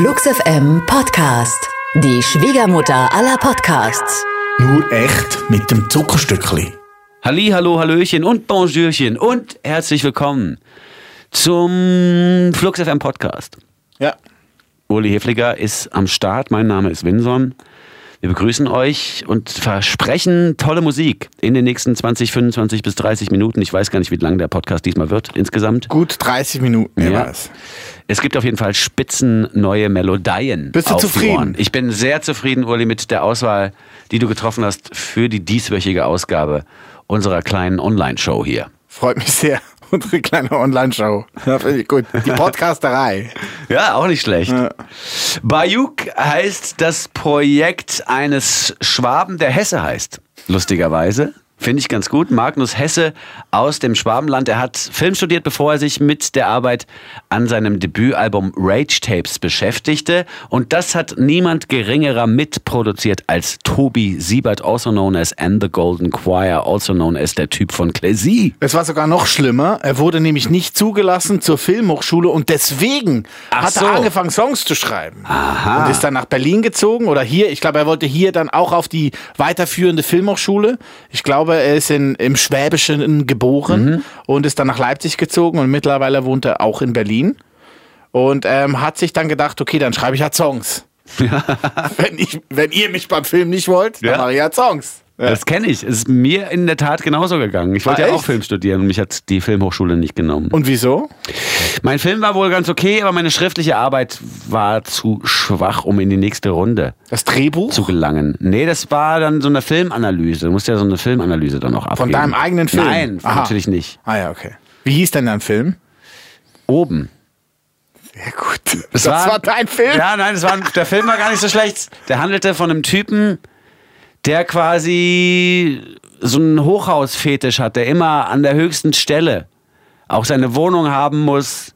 Flux FM Podcast. Die Schwiegermutter aller Podcasts. Nur echt mit dem Zuckerstückli. Halli, hallo, hallöchen und Bonjourchen und herzlich willkommen zum Flux FM Podcast. Ja. Uli Hefliger ist am Start, mein Name ist Winson. Wir begrüßen euch und versprechen tolle Musik in den nächsten 20, 25 bis 30 Minuten. Ich weiß gar nicht, wie lang der Podcast diesmal wird insgesamt. Gut 30 Minuten, Ja. weiß. Es gibt auf jeden Fall spitzen neue Melodien. Bist du zufrieden? Ich bin sehr zufrieden, Uli, mit der Auswahl, die du getroffen hast für die dieswöchige Ausgabe unserer kleinen Online-Show hier. Freut mich sehr. Unsere kleine Online-Show. Ja, finde ich gut. Die Podcasterei. Ja, auch nicht schlecht. Ja. Bayuk heißt das Projekt eines Schwaben, der Hesse heißt. Lustigerweise. Finde ich ganz gut. Magnus Hesse aus dem Schwabenland. Er hat Film studiert, bevor er sich mit der Arbeit an seinem Debütalbum Rage Tapes beschäftigte. Und das hat niemand geringerer mitproduziert als Tobi Siebert, also known as And the Golden Choir, also known as der Typ von Clézy. Es war sogar noch schlimmer. Er wurde nämlich nicht zugelassen zur Filmhochschule und deswegen Ach hat so. er angefangen, Songs zu schreiben. Aha. Und ist dann nach Berlin gezogen oder hier. Ich glaube, er wollte hier dann auch auf die weiterführende Filmhochschule. Ich glaube, er ist in, im Schwäbischen geboren Mhm. und ist dann nach Leipzig gezogen und mittlerweile wohnt er auch in Berlin. Und ähm, hat sich dann gedacht, okay, dann schreibe ich halt Songs. wenn, ich, wenn ihr mich beim Film nicht wollt, dann Ja. mache ich halt Songs. Ja. Das kenne ich. Es ist mir in der Tat genauso gegangen. Ich wollte Ah, ja auch echt? Film studieren und mich hat die Filmhochschule nicht genommen. Und wieso? Mein Film war wohl ganz okay, aber meine schriftliche Arbeit war zu schwach, um in die nächste Runde Das Drehbuch? zu gelangen. Nee, das war dann so eine Filmanalyse. Du musst ja so eine Filmanalyse dann noch abgeben. deinem eigenen Film? Nein, Aha. natürlich nicht. Ah ja, okay. Wie hieß denn dein Film? Oben. Sehr gut. Es das war, dein Film? Ja, nein, das war, der Film war gar nicht so schlecht. Der handelte von einem Typen, der quasi so einen Hochhausfetisch hat, der immer an der höchsten Stelle auch seine Wohnung haben muss,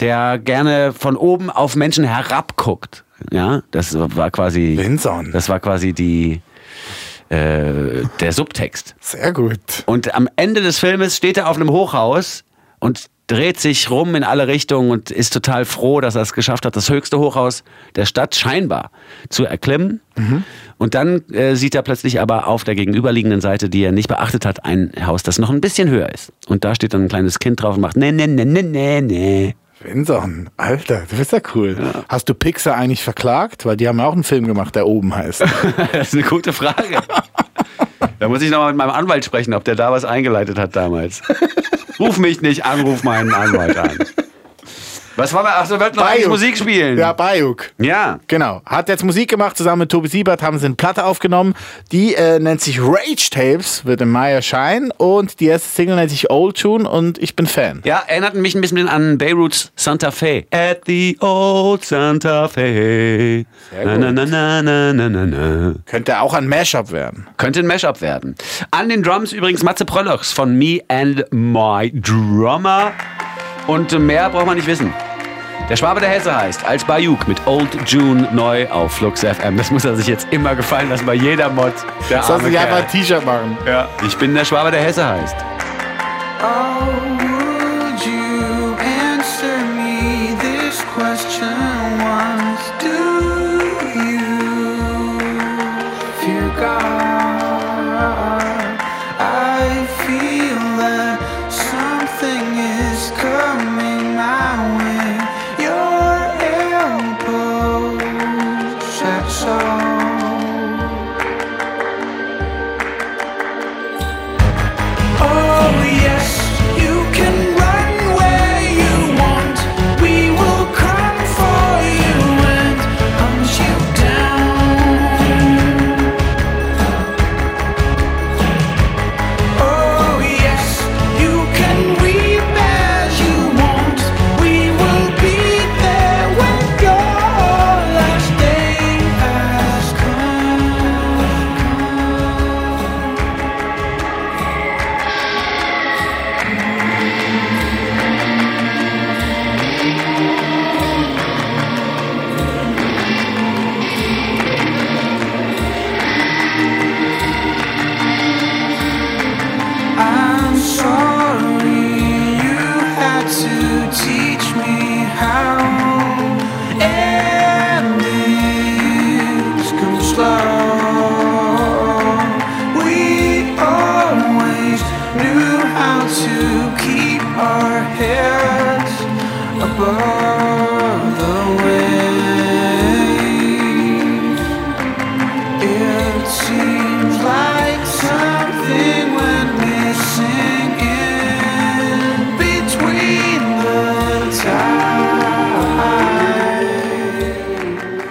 der gerne von oben auf Menschen herabguckt. Ja, das war quasi, Vinson. das war quasi die, äh, der Subtext. Sehr gut. Und am Ende des Filmes steht er auf einem Hochhaus und dreht sich rum in alle Richtungen und ist total froh, dass er es geschafft hat, das höchste Hochhaus der Stadt scheinbar zu erklimmen. Und dann äh, sieht er plötzlich aber auf der gegenüberliegenden Seite, die er nicht beachtet hat, ein Haus, das noch ein bisschen höher ist. Und da steht dann ein kleines Kind drauf und macht ne, ne, ne, ne, ne, ne. Vinson, Alter, du bist ja cool. Hast du Pixar eigentlich verklagt? Weil die haben ja auch einen Film gemacht, der oben heißt. Das ist eine gute Frage. Da muss ich noch mal mit meinem Anwalt sprechen, ob der da was eingeleitet hat damals. Ruf mich nicht an, ruf meinen Anwalt an. Was war wir? Ach, so wollten noch eigentlich. Musik spielen. Ja, Bayuk. Ja. Genau. Hat jetzt Musik gemacht, zusammen mit Tobi Siebert haben sie eine Platte aufgenommen. Die äh, nennt sich Rage Tapes, wird im Mai erscheinen. Und die erste Single nennt sich Old Tune und ich bin Fan. Ja, erinnert mich ein bisschen an Beiruts Santa Fe. At the old Santa Fe. Na, gut. na, na, na, na, na, na. Könnte auch ein Mashup werden. Könnte ein Mashup werden. An den Drums übrigens Matze Pröllochs von Me and My Drummer. Und mehr braucht man nicht wissen. Der Schwabe der Hesse heißt, als Bayuk mit Old June neu auf Flux FM. Das muss er sich jetzt immer gefallen lassen bei jeder Mod. Der Soll sich einfach ein T-Shirt machen. Ja. Ich bin der Schwabe der Hesse heißt. Would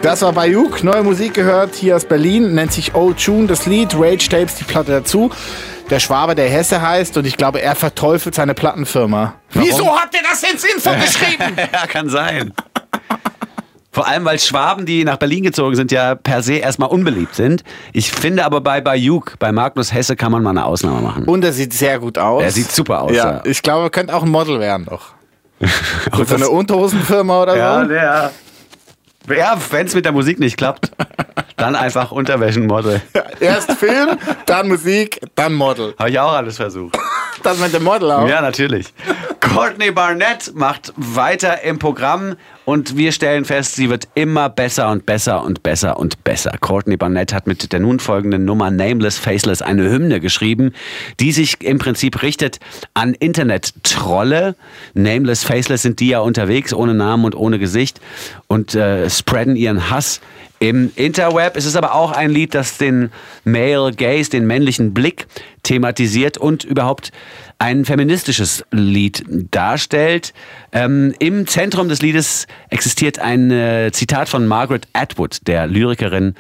Das war Bayuk, neue Musik gehört hier aus Berlin, nennt sich Old Tune, das Lied, Rage Tapes, die Platte dazu. Der Schwabe, der Hesse heißt und ich glaube, er verteufelt seine Plattenfirma. Wieso habt ihr das ins Info geschrieben? ja, kann sein. Vor allem, weil Schwaben, die nach Berlin gezogen sind, ja per se erstmal unbeliebt sind. Ich finde aber bei Bayuk, bei Magnus Hesse, kann man mal eine Ausnahme machen. Und er sieht sehr gut aus. Er sieht super aus. Ja, ich glaube, er könnte auch ein Model werden doch. Mit so eine Unterhosenfirma oder ja, so. der. Ja, wenn es mit der Musik nicht klappt, dann einfach Unterwäschenmodel. Erst Film, dann Musik, dann Model. Habe ich auch alles versucht. Das mit dem Model auch. Ja, natürlich. Courtney Barnett macht weiter im Programm und wir stellen fest, sie wird immer besser und besser und besser und besser. Courtney Barnett hat mit der nun folgenden Nummer Nameless Faceless eine Hymne geschrieben, die sich im Prinzip richtet an Internet-Trolle. Nameless Faceless sind die ja unterwegs, ohne Namen und ohne Gesicht und äh, spreaden ihren Hass im Interweb. Es ist aber auch ein Lied, das den Male Gaze, den männlichen Blick thematisiert und überhaupt ein feministisches Lied darstellt. Ähm, Im Zentrum des Liedes existiert ein äh, Zitat von Margaret Atwood, der Lyrikerin,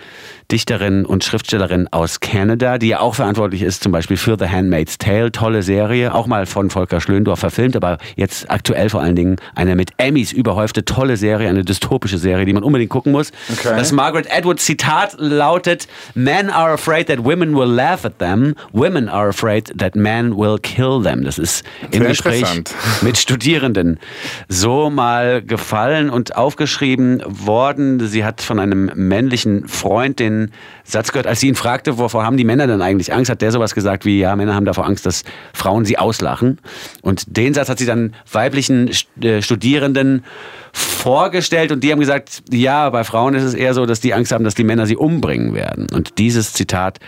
Dichterin und Schriftstellerin aus Kanada, die ja auch verantwortlich ist zum Beispiel für The Handmaid's Tale, tolle Serie, auch mal von Volker Schlöndorff verfilmt, aber jetzt aktuell vor allen Dingen eine mit Emmys überhäufte tolle Serie, eine dystopische Serie, die man unbedingt gucken muss. Okay. Das Margaret Atwood Zitat lautet, Men are afraid that women will laugh at them, women are afraid that men will kill them. Das ist im Sehr Gespräch interessant. mit Studierenden so mal gefallen und aufgeschrieben worden. Sie hat von einem männlichen Freund den Satz gehört, als sie ihn fragte, wovor haben die Männer denn eigentlich Angst, hat der sowas gesagt wie, ja, Männer haben davor Angst, dass Frauen sie auslachen. Und den Satz hat sie dann weiblichen äh, Studierenden vorgestellt und die haben gesagt, ja, bei Frauen ist es eher so, dass die Angst haben, dass die Männer sie umbringen werden. Und dieses Zitat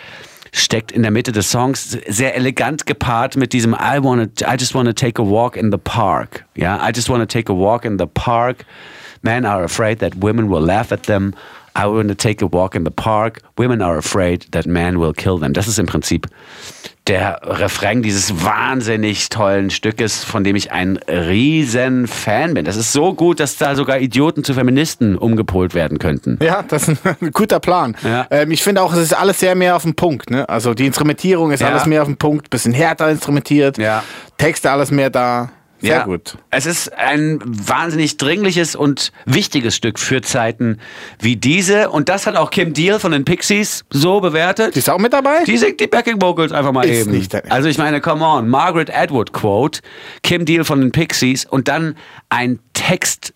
steckt in der Mitte des Songs sehr elegant gepaart mit diesem I wanna, I just wanna take a walk in the park. Ja, I just wanna take a walk in the park. Men are afraid that women will laugh at them. I wanna take a walk in the park. Women are afraid that men will kill them. Das ist im Prinzip der Refrain dieses wahnsinnig tollen Stückes, von dem ich ein riesen Fan bin. Das ist so gut, dass da sogar Idioten zu Feministen umgepolt werden könnten. Ja, das ist ein guter Plan. Ja. Ähm, ich finde auch, es ist alles sehr mehr auf den Punkt. Ne? Also die Instrumentierung ist Ja. alles mehr auf den Punkt, bisschen härter instrumentiert, Ja. Texte alles mehr da. Sehr Ja. gut. Es ist ein wahnsinnig dringliches und wichtiges Stück für Zeiten wie diese. Und das hat auch Kim Deal von den Pixies so bewertet. Die ist auch mit dabei? Die singt die Backing Vocals einfach mal Ist eben. nicht also ich meine, come on, Margaret Atwood Quote, Kim Deal von den Pixies und dann ein Text,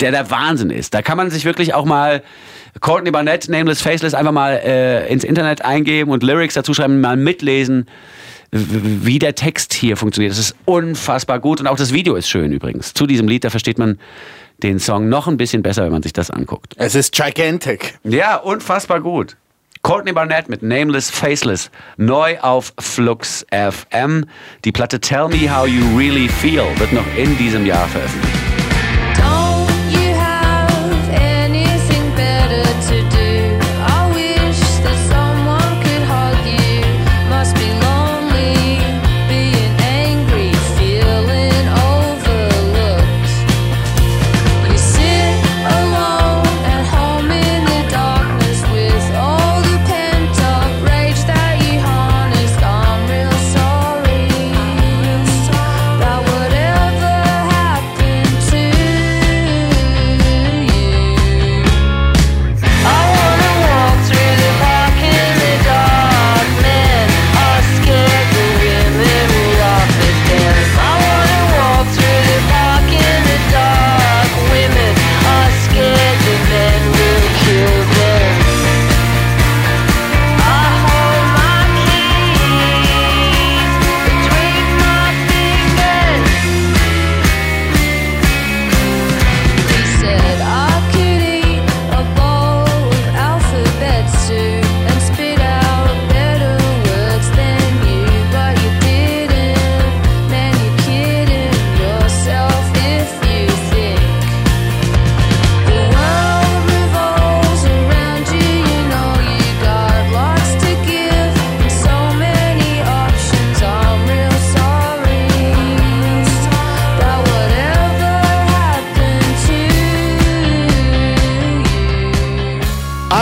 der der Wahnsinn ist. Da kann man sich wirklich auch mal Courtney Barnett, Nameless Faceless, einfach mal äh, ins Internet eingeben und Lyrics dazu schreiben, mal mitlesen, wie der Text hier funktioniert. Das ist unfassbar gut und auch das Video ist schön übrigens. Zu diesem Lied, da versteht man den Song noch ein bisschen besser, wenn man sich das anguckt. Es ist gigantic. Ja, unfassbar gut. Courtney Barnett mit Nameless Faceless, neu auf Flux FM. Die Platte Tell Me How You Really Feel wird noch in diesem Jahr veröffentlicht.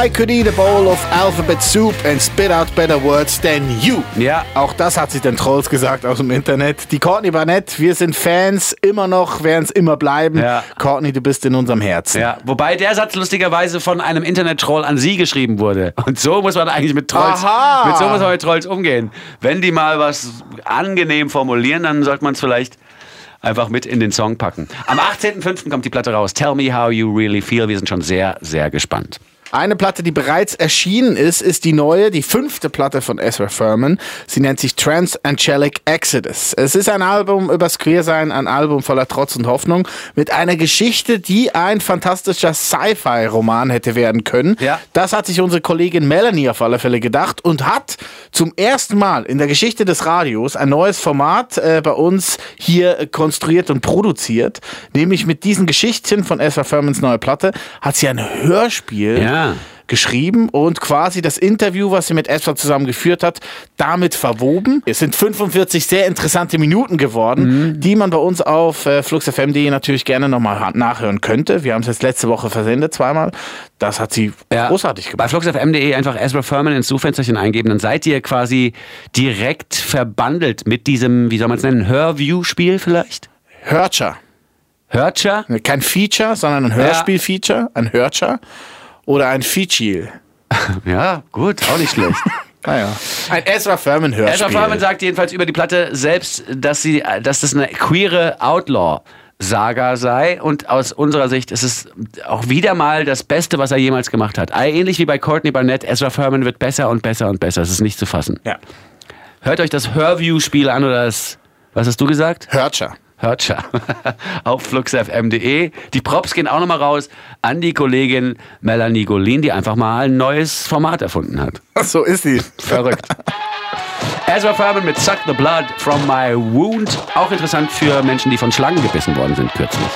I could eat a bowl of alphabet soup and spit out better words than you. Ja. Auch das hat sich den Trolls gesagt aus dem Internet. Die Courtney Barnett, wir sind Fans, immer noch, werden es immer bleiben. Ja. Courtney, du bist in unserem Herzen. Ja, wobei der Satz lustigerweise von einem Internet-Troll an sie geschrieben wurde. Und so muss man eigentlich mit Trolls, Aha. mit so muss man mit Trolls umgehen. Wenn die mal was angenehm formulieren, dann sollte man es vielleicht einfach mit in den Song packen. Am 18.05. kommt die Platte raus. Tell me how you really feel. Wir sind schon sehr, sehr gespannt. Eine Platte, die bereits erschienen ist, ist die neue, die fünfte Platte von Ezra Furman. Sie nennt sich Transangelic Exodus. Es ist ein Album übers Queersein, ein Album voller Trotz und Hoffnung mit einer Geschichte, die ein fantastischer Sci-Fi-Roman hätte werden können. Ja. Das hat sich unsere Kollegin Melanie auf alle Fälle gedacht und hat zum ersten Mal in der Geschichte des Radios ein neues Format äh, bei uns hier konstruiert und produziert. Nämlich mit diesen Geschichten von Ezra Furmans neue Platte hat sie ein Hörspiel Ja. Geschrieben und quasi das Interview, was sie mit Ezra zusammen geführt hat, damit verwoben. Es sind 45 sehr interessante Minuten geworden, die man bei uns auf äh, fluxfm.de natürlich gerne nochmal nachhören könnte. Wir haben es jetzt letzte Woche versendet, zweimal. Das hat sie großartig Bei gemacht. fluxfm.de einfach Ezra Furman ins Suchfensterchen eingeben, dann seid ihr quasi direkt verbandelt mit diesem, wie soll man es nennen, Hörview-Spiel vielleicht? Hörtscher. Hörtscher? Kein Feature, sondern ein Hörspiel-Feature, ein Hörtscher oder ein Feature. Ja, gut, auch nicht schlecht. Naja. Ein Ezra Furman Hörspiel. Ezra Furman sagt jedenfalls über die Platte selbst, dass, sie, dass das eine queere Outlaw-Saga sei und aus unserer Sicht ist es auch wieder mal das Beste, was er jemals gemacht hat. Ähnlich wie bei Courtney Barnett, Ezra Furman wird besser und besser und besser. Es ist nicht zu fassen. Ja. Hört euch das Hörview-Spiel an oder das, was hast du gesagt? Hörtscher. Hörtscher auf fluxfm.de. Die Props gehen auch nochmal raus an die Kollegin Melanie Golin, die einfach mal ein neues Format erfunden hat. So ist sie. Verrückt. Ezra Furman mit Suck the Blood from My Wound. Auch interessant für Menschen, die von Schlangen gebissen worden sind kürzlich.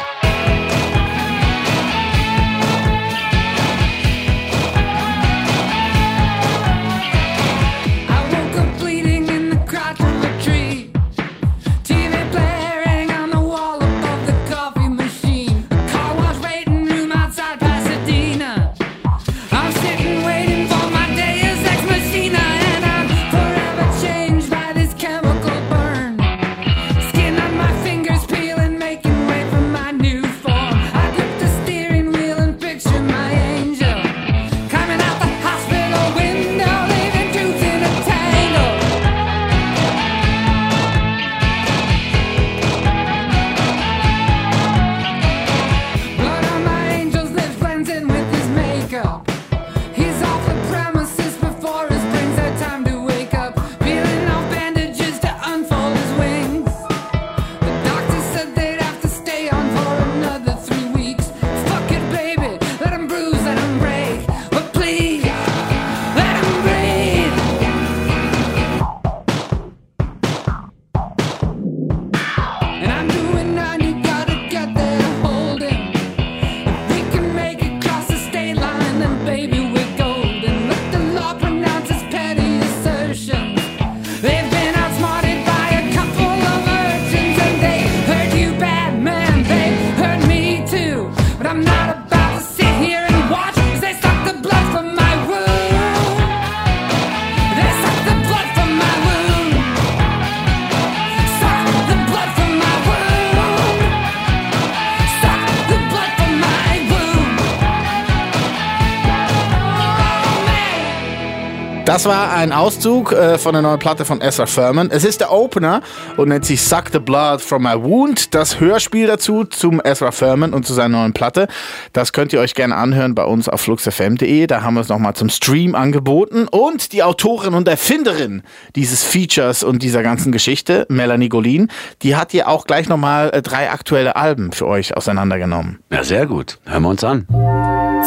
Das war ein Auszug äh, von der neuen Platte von Ezra Furman. Es ist der Opener und nennt sich Suck the Blood from My Wound. Das Hörspiel dazu zum Ezra Furman und zu seiner neuen Platte. Das könnt ihr euch gerne anhören bei uns auf fluxfm.de. Da haben wir es nochmal zum Stream angeboten. Und die Autorin und Erfinderin dieses Features und dieser ganzen Geschichte, Melanie Golin, die hat hier auch gleich nochmal äh, drei aktuelle Alben für euch auseinandergenommen. Ja, sehr gut. Hören wir uns an.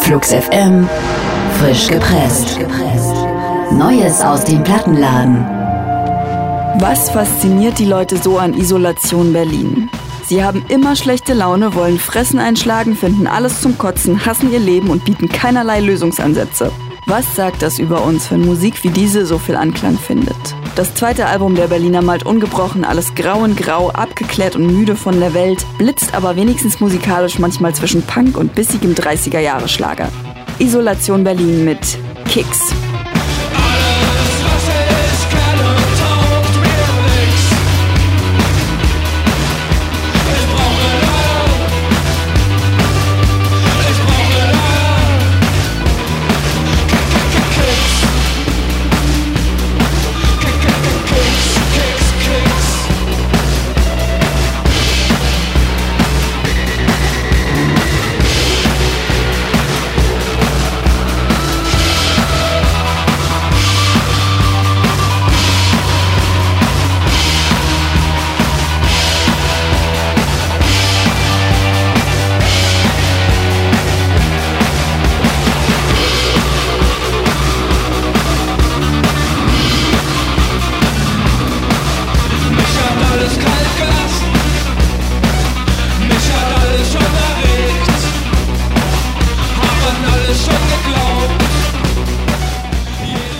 Flux FM, frisch gepresst. Neues aus dem Plattenladen. Was fasziniert die Leute so an Isolation Berlin? Sie haben immer schlechte Laune, wollen Fressen einschlagen, finden alles zum Kotzen, hassen ihr Leben und bieten keinerlei Lösungsansätze. Was sagt das über uns, wenn Musik wie diese so viel Anklang findet? Das zweite Album der Berliner malt ungebrochen alles grau in grau, abgeklärt und müde von der Welt, blitzt aber wenigstens musikalisch manchmal zwischen Punk und bissigem 30er-Jahre-Schlager. Isolation Berlin mit Kicks.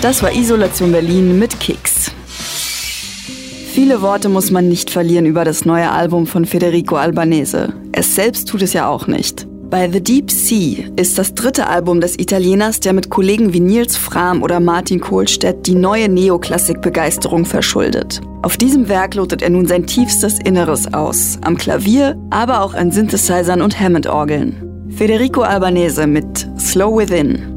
Das war Isolation Berlin mit Kicks. Viele Worte muss man nicht verlieren über das neue Album von Federico Albanese. Es selbst tut es ja auch nicht. Bei The Deep Sea ist das dritte Album des Italieners, der mit Kollegen wie Nils Frahm oder Martin Kohlstedt die neue Neoklassik-Begeisterung verschuldet. Auf diesem Werk lotet er nun sein tiefstes Inneres aus. Am Klavier, aber auch an Synthesizern und Hammond-Orgeln. Federico Albanese mit Slow Within.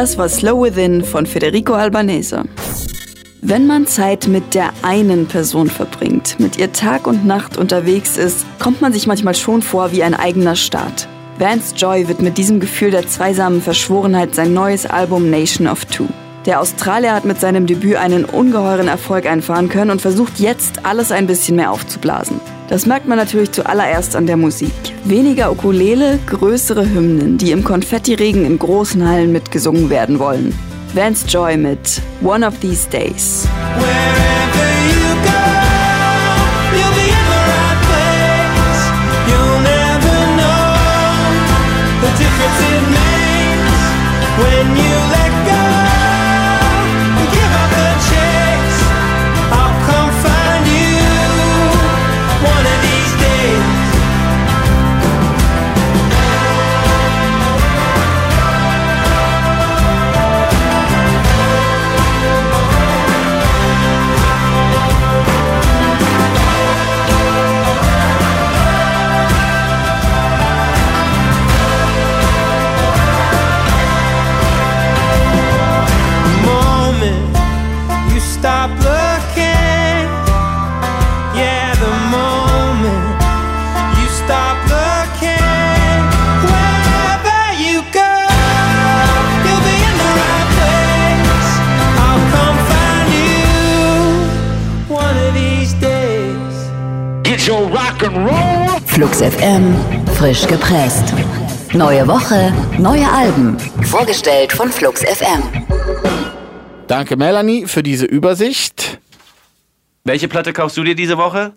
Das war Slow Within von Federico Albanese. Wenn man Zeit mit der einen Person verbringt, mit ihr Tag und Nacht unterwegs ist, kommt man sich manchmal schon vor wie ein eigener Staat. Vance Joy wird mit diesem Gefühl der zweisamen Verschworenheit sein neues Album Nation of Two. Der Australier hat mit seinem Debüt einen ungeheuren Erfolg einfahren können und versucht jetzt alles ein bisschen mehr aufzublasen. Das merkt man natürlich zuallererst an der Musik. Weniger Ukulele, größere Hymnen, die im Konfettiregen in großen Hallen mitgesungen werden wollen. Vance Joy mit One of These Days. Wherever your rock and roll. Flux FM, frisch gepresst. Neue Woche, neue Alben. Vorgestellt von Flux FM. Danke, Melanie, für diese Übersicht. Welche Platte kaufst du dir diese Woche?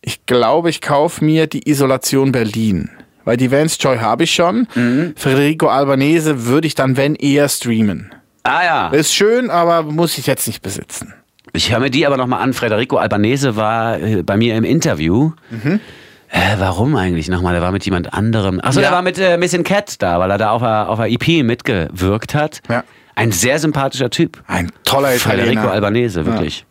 Ich glaube, ich kaufe mir die Isolation Berlin. Weil die Vance Joy habe ich schon. Federico Albanese würde ich dann, wenn, eher streamen. Ah ja. Ist schön, aber muss ich jetzt nicht besitzen. Ich höre mir die aber nochmal an. Federico Albanese war äh, bei mir im Interview. Äh, warum eigentlich nochmal? Der war mit jemand anderem. Achso, Ja. der war mit äh, Missing Cat da, weil er da auf der, auf der EP mitgewirkt hat. Ja. Ein sehr sympathischer Typ. Ein toller Italiener. Federico Albanese, wirklich.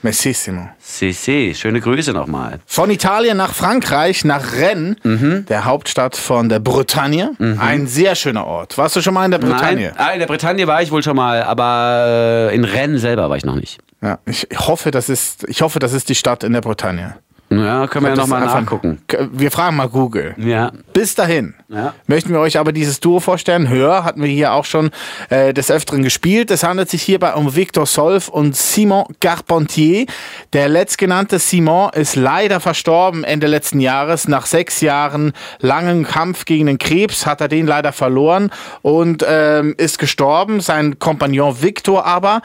Messissimo. Si, si. Schöne Grüße nochmal. Von Italien nach Frankreich, nach Rennes, Mhm. der Hauptstadt von der Bretagne. Ein sehr schöner Ort. Warst du schon mal in der Bretagne? Nein, ah, in der Bretagne war ich wohl schon mal, aber äh, in Rennes selber war ich noch nicht. Ja, ich hoffe, das ist, ich hoffe, das ist die Stadt in der Bretagne. Ja, können wir ja nochmal nachgucken. Wir fragen mal Google. Ja. Bis dahin Ja. möchten wir euch aber dieses Duo vorstellen. Hör hatten wir hier auch schon äh, des Öfteren gespielt. Es handelt sich hierbei um Victor Solf und Simon Carpentier. Der letztgenannte Simon ist leider verstorben Ende letzten Jahres. Nach sechs Jahren langen Kampf gegen den Krebs hat er den leider verloren und ähm, ist gestorben. Sein Kompagnon Victor aber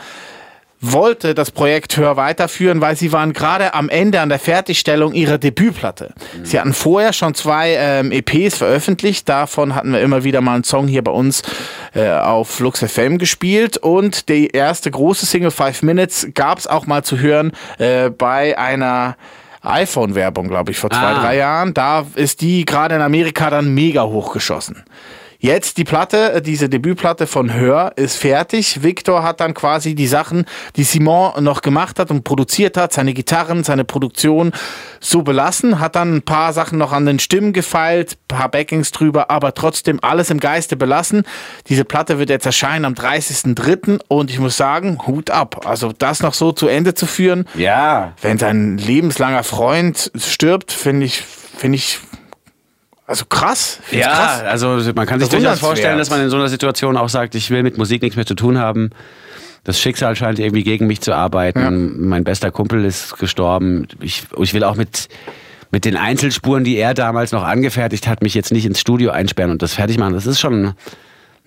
wollte das Projekt Hör weiterführen, weil sie waren gerade am Ende an der Fertigstellung ihrer Debütplatte. Sie hatten vorher schon zwei ähm, EPs veröffentlicht, davon hatten wir immer wieder mal einen Song hier bei uns äh, auf Flux FM gespielt und die erste große Single Five Minutes gab es auch mal zu hören äh, bei einer iPhone-Werbung, glaube ich, vor zwei, Ah. drei Jahren. Da ist die gerade in Amerika dann mega hochgeschossen. Jetzt die Platte, äh, diese Debütplatte von Hör ist fertig. Victor hat dann quasi die Sachen, die Simon noch gemacht hat und produziert hat, seine Gitarren, seine Produktion so belassen, hat dann ein paar Sachen noch an den Stimmen gefeilt, paar Backings drüber, aber trotzdem alles im Geiste belassen. Diese Platte wird jetzt erscheinen am 30.03. und ich muss sagen, Hut ab. Also das noch so zu Ende zu führen, Ja. wenn sein lebenslanger Freund stirbt, finde ich, finde ich, also krass. Ja, krass. also man kann sich durchaus vorstellen, dass man in so einer Situation auch sagt, ich will mit Musik nichts mehr zu tun haben. Das Schicksal scheint irgendwie gegen mich zu arbeiten. Mein bester Kumpel ist gestorben. Ich, ich will auch mit, mit den Einzelspuren, die er damals noch angefertigt hat, mich jetzt nicht ins Studio einsperren und das fertig machen. Das ist schon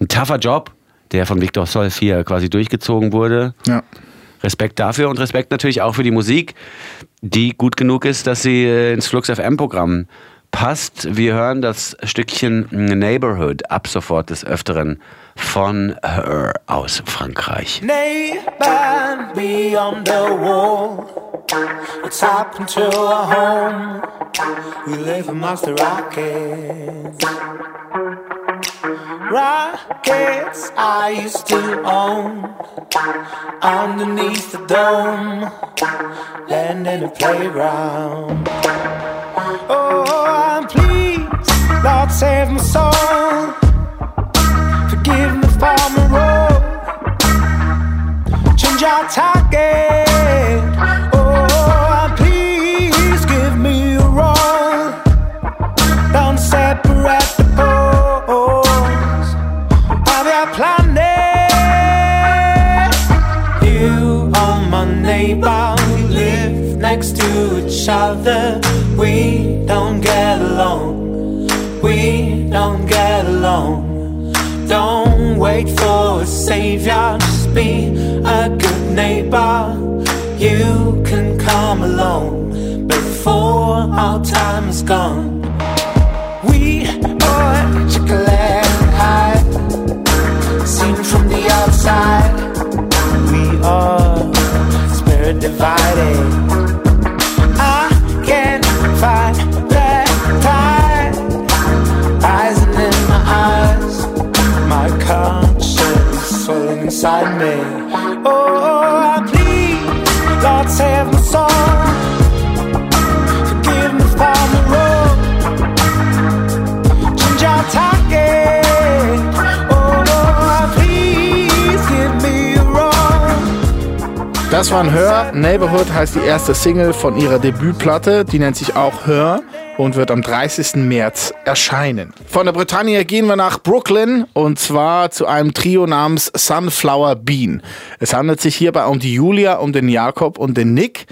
ein tougher Job, der von Victor Solf hier quasi durchgezogen wurde. Ja. Respekt dafür und Respekt natürlich auch für die Musik, die gut genug ist, dass sie äh, ins Flux FM Programm passt. Wir hören das Stückchen Neighborhood ab sofort des Öfteren von Her aus Frankreich. Neighbor beyond the wall. What's happened to our home? We live amongst the rockets. Rockets I used to own underneath the dome, land in a playground. Oh, please, Lord, save my soul. Forgive me for my role. Change our target. Oh, please give me a role. Don't separate the poles of your planet. You are my neighbor. We live next to each other. We don't get along. We don't get along. Don't wait for a savior, just be a good neighbor. You can come along before our time is gone. We are chocolate Das war ein Hör. Neighborhood heißt die erste Single von ihrer Debütplatte. Die nennt sich auch Hör und wird am 30. März erscheinen. Von der Bretagne gehen wir nach Brooklyn und zwar zu einem Trio namens Sunflower Bean. Es handelt sich hierbei um die Julia, um den Jakob und den Nick.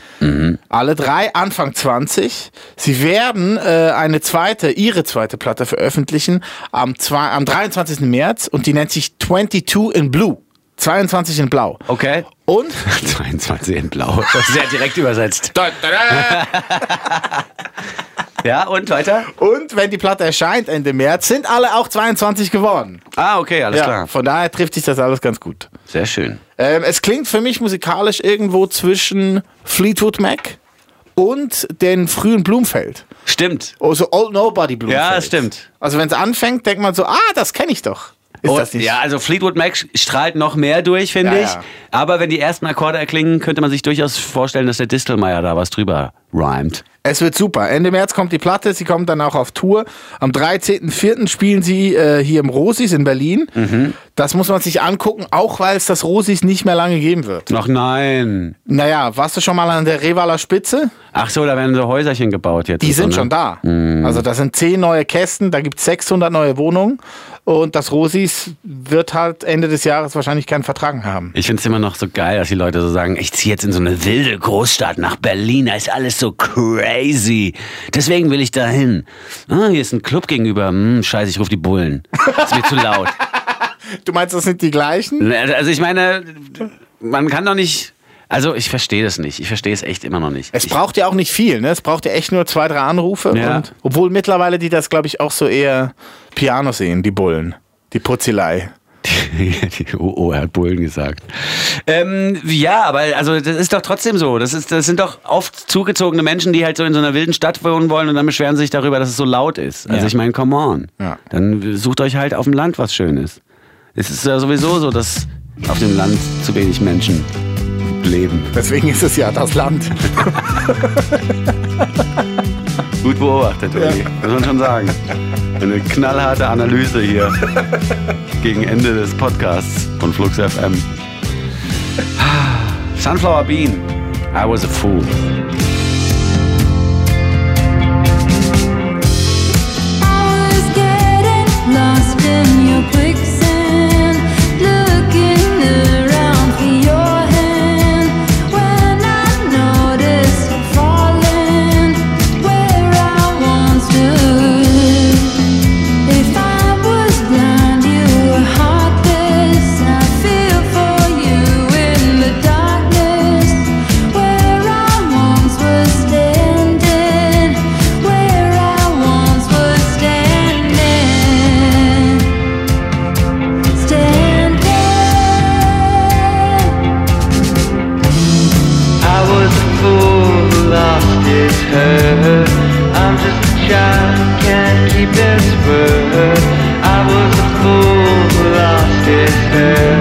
Alle drei Anfang 20. Sie werden äh, eine zweite, ihre zweite Platte veröffentlichen am, zwei, am 23. März und die nennt sich 22 in Blue. 22 in Blau. Okay. Und 22 in Blau. Das ist sehr direkt übersetzt. Ja, und weiter? Und wenn die Platte erscheint Ende März, sind alle auch 22 geworden. Ah, okay, alles Ja, klar. von daher trifft sich das alles ganz gut. Sehr schön. Ähm, es klingt für mich musikalisch irgendwo zwischen Fleetwood Mac und den frühen Blumfeld. Stimmt. Also Old Nobody Blumfeld. Ja, das stimmt. Also wenn es anfängt, denkt man so, ah, das kenne ich doch. Ist Und- das nicht? Ja, also Fleetwood Mac strahlt noch mehr durch, finde Ja, ich. ja. Aber wenn die ersten Akkorde erklingen, könnte man sich durchaus vorstellen, dass der Distelmeier da was drüber rhymt. Es wird super. Ende März kommt die Platte, sie kommt dann auch auf Tour. Am 13.04. spielen sie äh, hier im Rosis in Berlin. Mhm. Das muss man sich angucken, auch weil es das Rosis nicht mehr lange geben wird. Noch nein. Naja, warst du schon mal an der Revaler Spitze? Ach so, da werden so Häuserchen gebaut jetzt. Die und so, sind ne? schon da. Also das sind zehn neue Kästen, da gibt es 600 neue Wohnungen und das Rosis wird halt Ende des Jahres wahrscheinlich keinen Vertrag haben. Ich finde es immer noch so geil, dass die Leute so sagen, ich ziehe jetzt in so eine wilde Großstadt nach Berlin, da ist alles so crazy. Deswegen will ich da hin. Ah, hier ist ein Club gegenüber. Hm, scheiße, ich rufe die Bullen. ist mir zu laut. Du meinst, das sind die gleichen? Also ich meine, man kann doch nicht... Also ich verstehe das nicht. Ich verstehe es echt immer noch nicht. Es ich, braucht ja auch nicht viel, ne? Es braucht ja echt nur zwei, drei Anrufe. Ja. Und, obwohl mittlerweile die das, glaube ich, auch so eher Piano sehen, die Bullen. Die Putzelei. oh, oh, er hat Bullen gesagt. Ähm, ja, aber also das ist doch trotzdem so. Das, ist, das sind doch oft zugezogene Menschen, die halt so in so einer wilden Stadt wohnen wollen und dann beschweren sich darüber, dass es so laut ist. Also Ja. ich meine, come on. Ja. Dann sucht euch halt auf dem Land was Schönes. Es ist ja sowieso so, dass auf dem Land zu wenig Menschen leben. Deswegen ist es ja das Land. Gut beobachtet, Uli. Muss man schon sagen. Eine knallharte Analyse hier gegen Ende des Podcasts von Flux FM. Sunflower Bean. I was a fool. I was getting lost in your quicksand, its word. I was a fool, lost its hurt.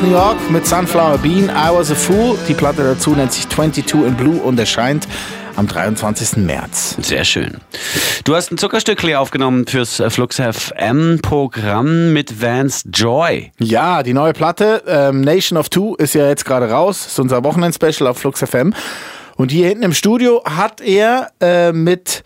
Aus New York mit Sunflower Bean, I Was a Fool. Die Platte dazu nennt sich 22 in Blue und erscheint am 23. März. Sehr schön. Du hast ein Zuckerstückchen aufgenommen fürs Flux FM-Programm mit Vance Joy. Ja, die neue Platte ähm, Nation of Two ist ja jetzt gerade raus. Ist unser Wochenend-Special auf Flux FM. Und hier hinten im Studio hat er äh, mit,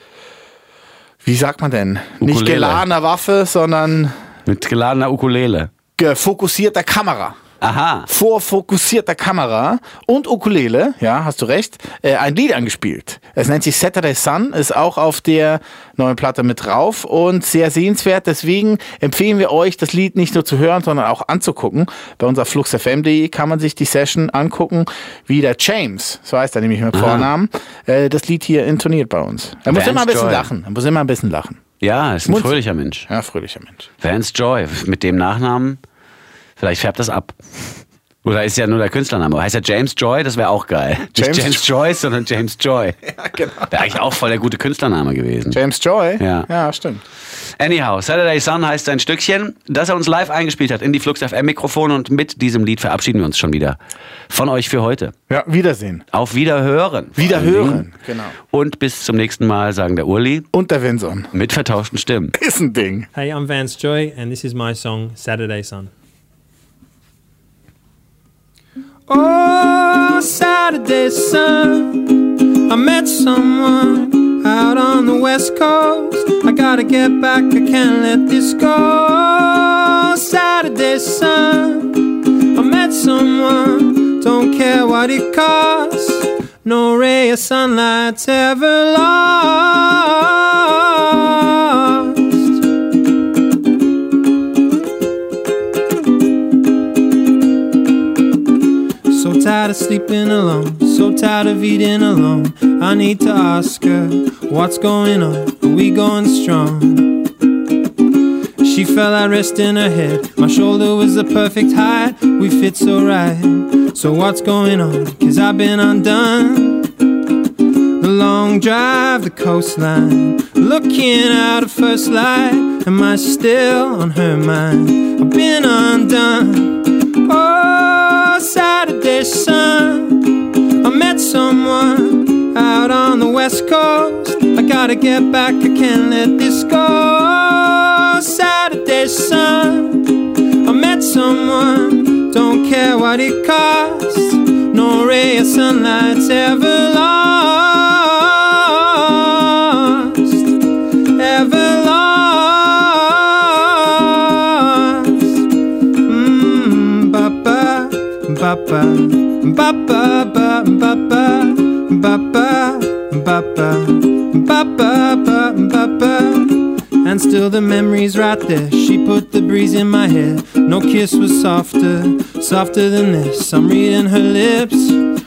wie sagt man denn, nicht Ukulele. geladener Waffe, sondern Mit geladener Ukulele. fokussierter Kamera. Aha. vor fokussierter Kamera und Ukulele, ja, hast du recht, äh, ein Lied angespielt. Es nennt sich Saturday Sun, ist auch auf der neuen Platte mit drauf und sehr sehenswert. Deswegen empfehlen wir euch, das Lied nicht nur zu hören, sondern auch anzugucken. Bei unserer fluxfm.de kann man sich die Session angucken, wie der James, so heißt er nämlich mit Vornamen, äh, das Lied hier intoniert bei uns. Er muss Vance immer ein bisschen Joy. lachen. Er muss immer ein bisschen lachen. Ja, ist ein Munz- fröhlicher Mensch. Ja, fröhlicher Mensch. Vance Joy. Mit dem Nachnamen, vielleicht färbt das ab. Oder ist ja nur der Künstlername. Heißt er James Joy? Das wäre auch geil. James Nicht James Joyce, sondern James Joy. Ja, genau. Wäre eigentlich auch voll der gute Künstlername gewesen. James Joy? Ja. Ja, stimmt. Anyhow, Saturday Sun heißt sein Stückchen, das er uns live eingespielt hat in die Flux FM Mikrofone und mit diesem Lied verabschieden wir uns schon wieder von euch für heute. Ja, Wiedersehen. Auf Wiederhören. Wiederhören, genau. Und bis zum nächsten Mal, sagen der Urli, Und der Vinson. mit vertauschten Stimmen. Ist ein Ding. Hey, I'm Vance Joy, and this is my song Saturday Sun. Oh, Saturday sun, I met someone out on the west coast. I gotta get back, I can't let this go. Oh, Saturday sun, I met someone, don't care what it costs. No ray of sunlight's ever lost. Tired of sleeping alone, so tired of eating alone. I need to ask her, what's going on? Are we going strong? She fell out resting her head. My shoulder was the perfect height. We fit so right. So what's going on? Cause I've been undone. The long drive, the coastline. Looking out at first light. Am I still on her mind? I've been undone. Sun. I met someone out on the west coast. I gotta get back, I can't let this go. Saturday sun. I met someone, don't care what it costs. No ray of sunlight's ever lost. Ba ba ba ba ba ba ba ba ba ba ba ba ba and still the memory's right there. She put the breeze in my hair. No kiss was softer, softer than this. I'm reading her lips.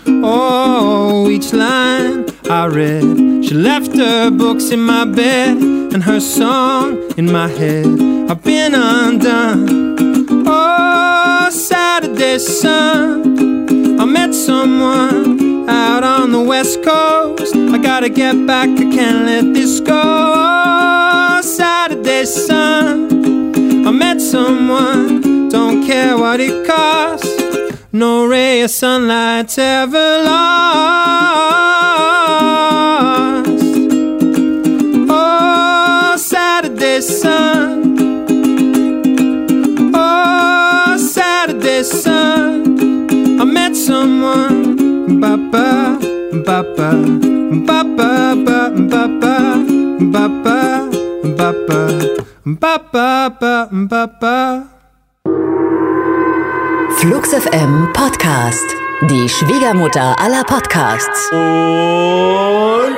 Oh, each line I read. She left her books in my bed and her song in my head. I've been undone. Oh, Saturday sun. I met someone out on the west coast. I gotta get back, I can't let this go. Saturday sun. I met someone, don't care what it costs. No ray of sunlight's ever lost. Ba ba ba ba ba ba ba ba ba ba ba ba ba ba ba. Flux FM Podcast. Die Schwiegermutter aller Podcasts. Und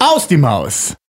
aus die Maus.